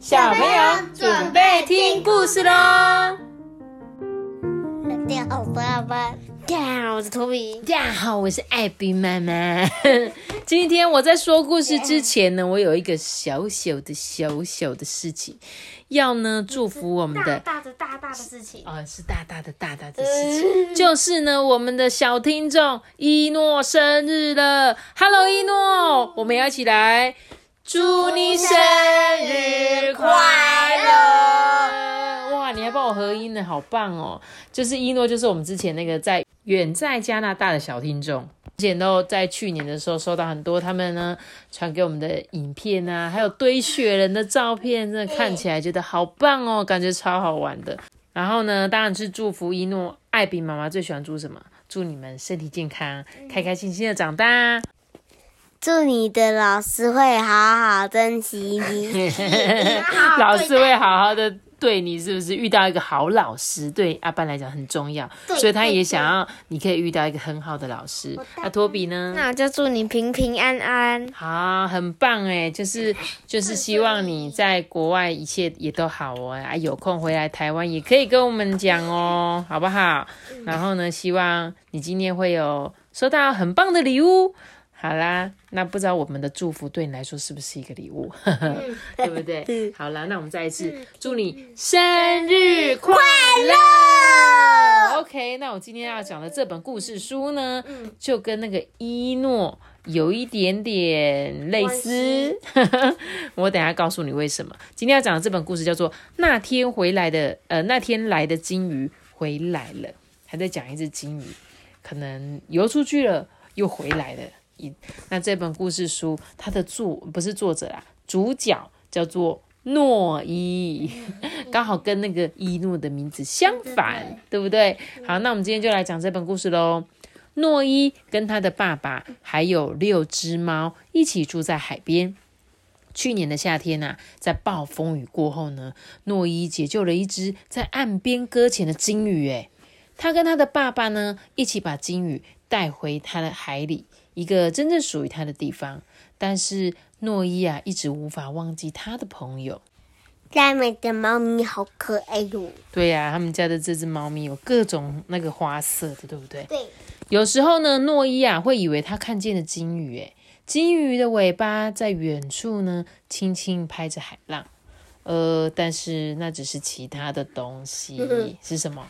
小朋友准备听故事喽！大家好，爸爸。大家好，我是托比。大家好，我是艾比妈妈。今天我在说故事之前呢，我有一个小小的小小的事情，要呢祝福我们的大的大大的事情啊，是大大的大大的事情，就是呢，我们的小听众一诺生日了。Hello，一诺，我们要一起来。祝你生日快乐！哇，你还帮我合音呢，好棒哦！就是一诺，就是我们之前那个在远在加拿大的小听众，之前都在去年的时候收到很多他们呢传给我们的影片啊，还有堆雪人的照片，真的看起来觉得好棒哦，感觉超好玩的。然后呢，当然是祝福一诺，艾比妈妈最喜欢祝什么？祝你们身体健康，开开心心的长大。祝你的老师会好好珍惜你，老师会好好的对你，是不是？遇到一个好老师，对阿班来讲很重要，所以他也想要你可以遇到一个很好的老师。那托比呢？那我就祝你平平安安。好，很棒哎，就是就是希望你在国外一切也都好哦，啊，有空回来台湾也可以跟我们讲哦，好不好？然后呢，希望你今天会有收到很棒的礼物。好啦，那不知道我们的祝福对你来说是不是一个礼物，对不 对？好啦，那我们再一次祝你生日快乐。OK，那我今天要讲的这本故事书呢，就跟那个伊诺有一点点类似。我等下告诉你为什么。今天要讲的这本故事叫做《那天回来的》，呃，那天来的金鱼回来了，还在讲一只金鱼，可能游出去了，又回来了。那这本故事书，它的作不是作者啦，主角叫做诺伊，刚好跟那个伊诺的名字相反，对不对？好，那我们今天就来讲这本故事喽。诺伊跟他的爸爸还有六只猫一起住在海边。去年的夏天呐，在暴风雨过后呢，诺伊解救了一只在岸边搁浅的鲸鱼。诶，他跟他的爸爸呢，一起把鲸鱼带回他的海里。一个真正属于他的地方，但是诺伊啊，一直无法忘记他的朋友。家里的猫咪好可爱哟。对呀，他们家的这只猫咪有各种那个花色的，对不对？对。有时候呢，诺伊啊会以为他看见了金鱼，诶，金鱼的尾巴在远处呢，轻轻拍着海浪。呃，但是那只是其他的东西，是什么？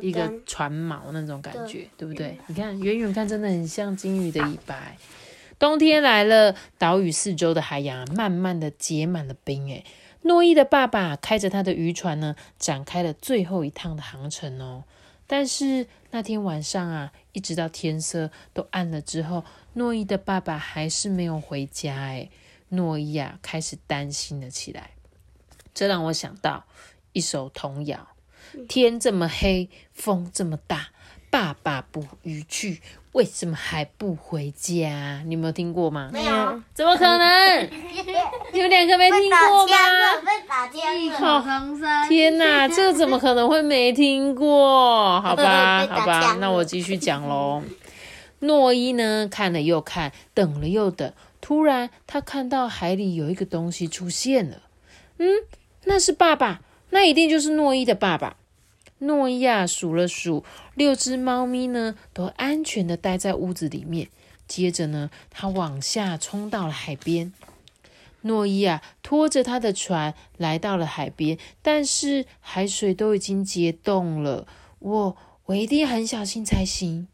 一个船锚那种感觉，对不对？你看远远看，真的很像金鱼的尾巴。冬天来了，岛屿四周的海洋慢慢的结满了冰。诶诺伊的爸爸开着他的渔船呢，展开了最后一趟的航程哦。但是那天晚上啊，一直到天色都暗了之后，诺伊的爸爸还是没有回家。诶诺伊啊，开始担心了起来。这让我想到一首童谣。天这么黑，风这么大，爸爸捕鱼去，为什么还不回家？你有没有听过吗？没有，怎么可能？你们两个没听过吗？被打天了，天哪，这怎么可能会没听过？好吧，好吧，那我继续讲喽。诺伊呢，看了又看，等了又等，突然他看到海里有一个东西出现了。嗯，那是爸爸。那一定就是诺伊的爸爸。诺伊啊，数了数，六只猫咪呢，都安全的待在屋子里面。接着呢，他往下冲到了海边。诺伊啊，拖着他的船来到了海边，但是海水都已经结冻了。我我一定很小心才行。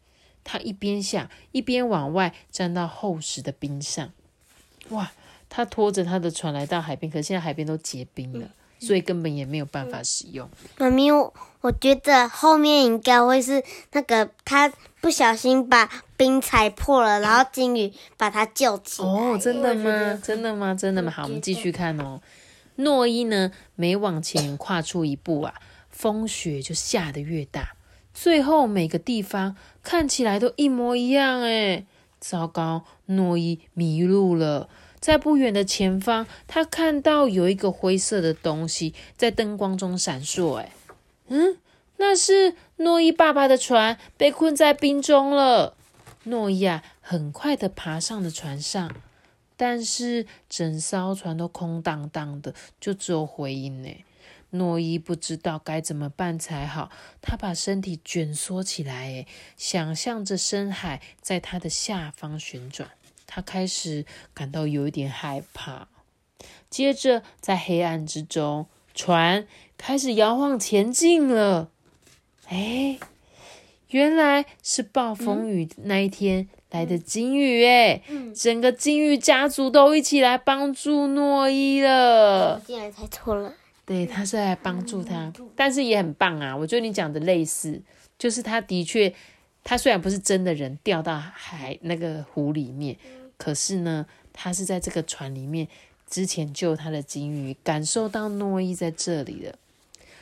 他一边想，一边往外站到厚实的冰上。哇！他拖着他的船来到海边，可现在海边都结冰了。所以根本也没有办法使用。妈咪，我我觉得后面应该会是那个他不小心把冰踩破了，然后金鱼把他救起来。哦，真的吗？真的吗？真的吗？好，我们继续看哦。诺伊呢，每往前跨出一步啊，风雪就下得越大，最后每个地方看起来都一模一样。哎，糟糕，诺伊迷路了。在不远的前方，他看到有一个灰色的东西在灯光中闪烁。哎，嗯，那是诺伊爸爸的船被困在冰中了。诺伊啊，很快的爬上了船上，但是整艘船都空荡荡的，就只有回音呢。诺伊不知道该怎么办才好，他把身体卷缩起来，诶，想象着深海在他的下方旋转。他开始感到有一点害怕。接着，在黑暗之中，船开始摇晃前进了。哎，原来是暴风雨那一天来的金鱼，哎，整个金鱼家族都一起来帮助诺伊了。竟然猜错了。对，他是来帮助他，但是也很棒啊。我觉得你讲的类似，就是他的确，他虽然不是真的人掉到海那个湖里面，可是呢，他是在这个船里面之前救他的鲸鱼，感受到诺伊在这里了。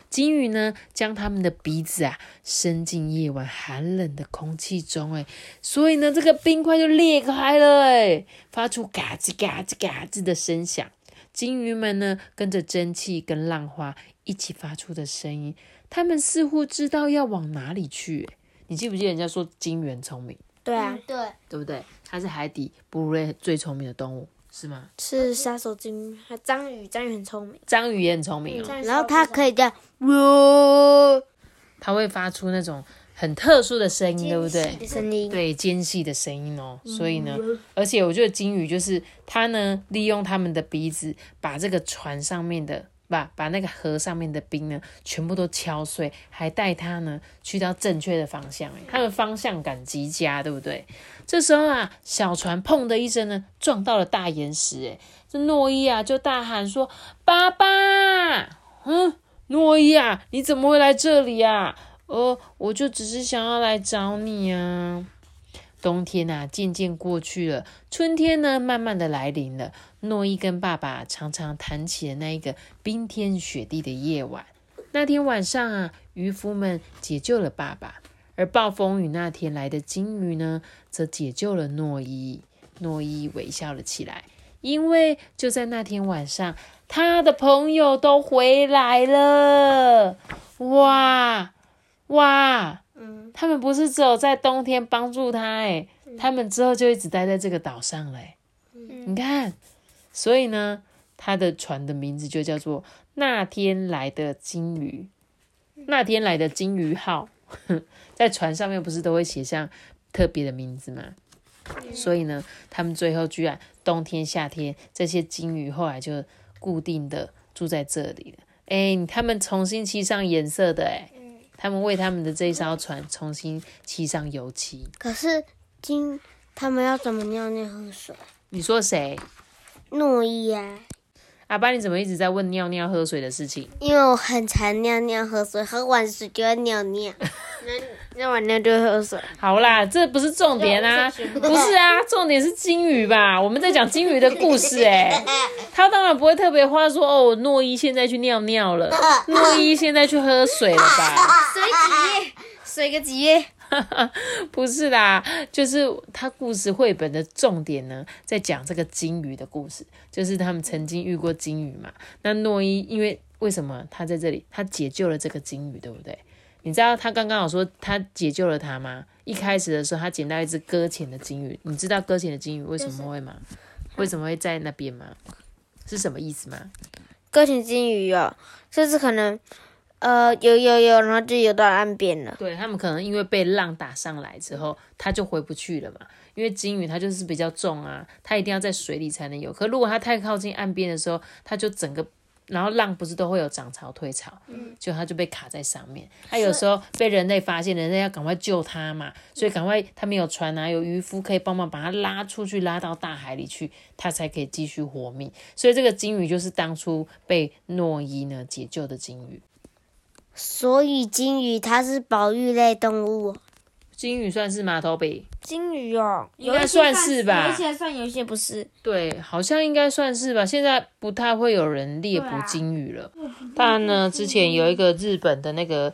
鲸鱼呢，将他们的鼻子啊伸进夜晚寒冷的空气中，哎，所以呢，这个冰块就裂开了，哎，发出嘎吱嘎吱嘎吱的声响。鲸鱼们呢，跟着蒸汽跟浪花一起发出的声音，他们似乎知道要往哪里去。你记不记得人家说鲸鱼聪明？对啊，对，对不对？它是海底哺乳类最聪明的动物，是吗？是杀手鲸，还章鱼，章鱼很聪明，章鱼也很聪明哦。然后它可以叫喔，它会发出那种。很特殊的声音，对不对？声音对尖细的声音哦。所以呢，而且我觉得鲸鱼就是它呢，利用它们的鼻子把这个船上面的，把把那个河上面的冰呢，全部都敲碎，还带他呢去到正确的方向。哎，他的方向感极佳，对不对？这时候啊，小船砰的一声呢，撞到了大岩石。哎，这诺伊啊就大喊说：“爸爸，嗯，诺伊啊，你怎么会来这里啊？”哦，我就只是想要来找你啊！冬天啊，渐渐过去了，春天呢，慢慢的来临了。诺伊跟爸爸常常谈起了那一个冰天雪地的夜晚。那天晚上啊，渔夫们解救了爸爸，而暴风雨那天来的鲸鱼呢，则解救了诺伊。诺伊微笑了起来，因为就在那天晚上，他的朋友都回来了。哇！哇，他们不是只有在冬天帮助他，哎，他们之后就一直待在这个岛上嘞。你看，所以呢，他的船的名字就叫做那天来的金鱼，那天来的金鱼号，在船上面不是都会写上特别的名字吗？所以呢，他们最后居然冬天、夏天这些金鱼后来就固定的住在这里了。哎，他们重新漆上颜色的，哎。他们为他们的这一艘船重新漆上油漆。可是今他们要怎么尿尿喝水？你说谁？诺伊啊。阿爸，你怎么一直在问尿尿喝水的事情？因为我很常尿尿喝水，喝完水就要尿尿。尿完尿就喝水。好啦，这不是重点啊，不是啊，重点是金鱼吧？我们在讲金鱼的故事哎，他当然不会特别话说哦，诺伊现在去尿尿了，诺伊现在去喝水了吧？水几页？水个几页？不是啦，就是他故事绘本的重点呢，在讲这个金鱼的故事，就是他们曾经遇过金鱼嘛。那诺伊因为为什么他在这里？他解救了这个金鱼，对不对？你知道他刚刚有说他解救了他吗？一开始的时候，他捡到一只搁浅的金鱼。你知道搁浅的金鱼为什么会吗？为什么会在那边吗？是什么意思吗？搁浅金鱼哦，就是可能呃游游游，然后就游到岸边了。对他们可能因为被浪打上来之后，他就回不去了嘛。因为金鱼它就是比较重啊，它一定要在水里才能游。可如果它太靠近岸边的时候，它就整个。然后浪不是都会有涨潮退潮，就它就被卡在上面。它有时候被人类发现，人类要赶快救它嘛，所以赶快它没有船啊，有渔夫可以帮忙把它拉出去，拉到大海里去，它才可以继续活命。所以这个鲸鱼就是当初被诺伊呢解救的鲸鱼。所以鲸鱼它是保育类动物。金鱼算是马头比？金鱼哦，应该算是吧。有些算，有一些不是。对，好像应该算是吧。现在不太会有人猎捕金鱼了。但呢，之前有一个日本的那个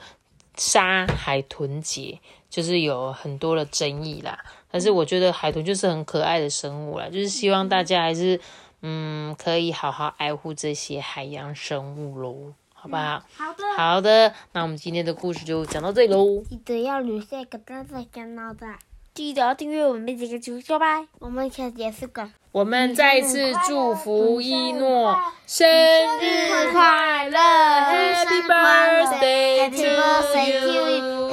杀海豚节，就是有很多的争议啦。但是我觉得海豚就是很可爱的生物啦，就是希望大家还是嗯可以好好爱护这些海洋生物喽。好不好？好的，好的，那我们今天的故事就讲到这里喽。记得要留下一个赞，再加，脑袋。记得要订阅我们每几个球球吧。我们下结束个。我们再次祝福一诺生日快乐，Happy birthday Happy birthday to to you。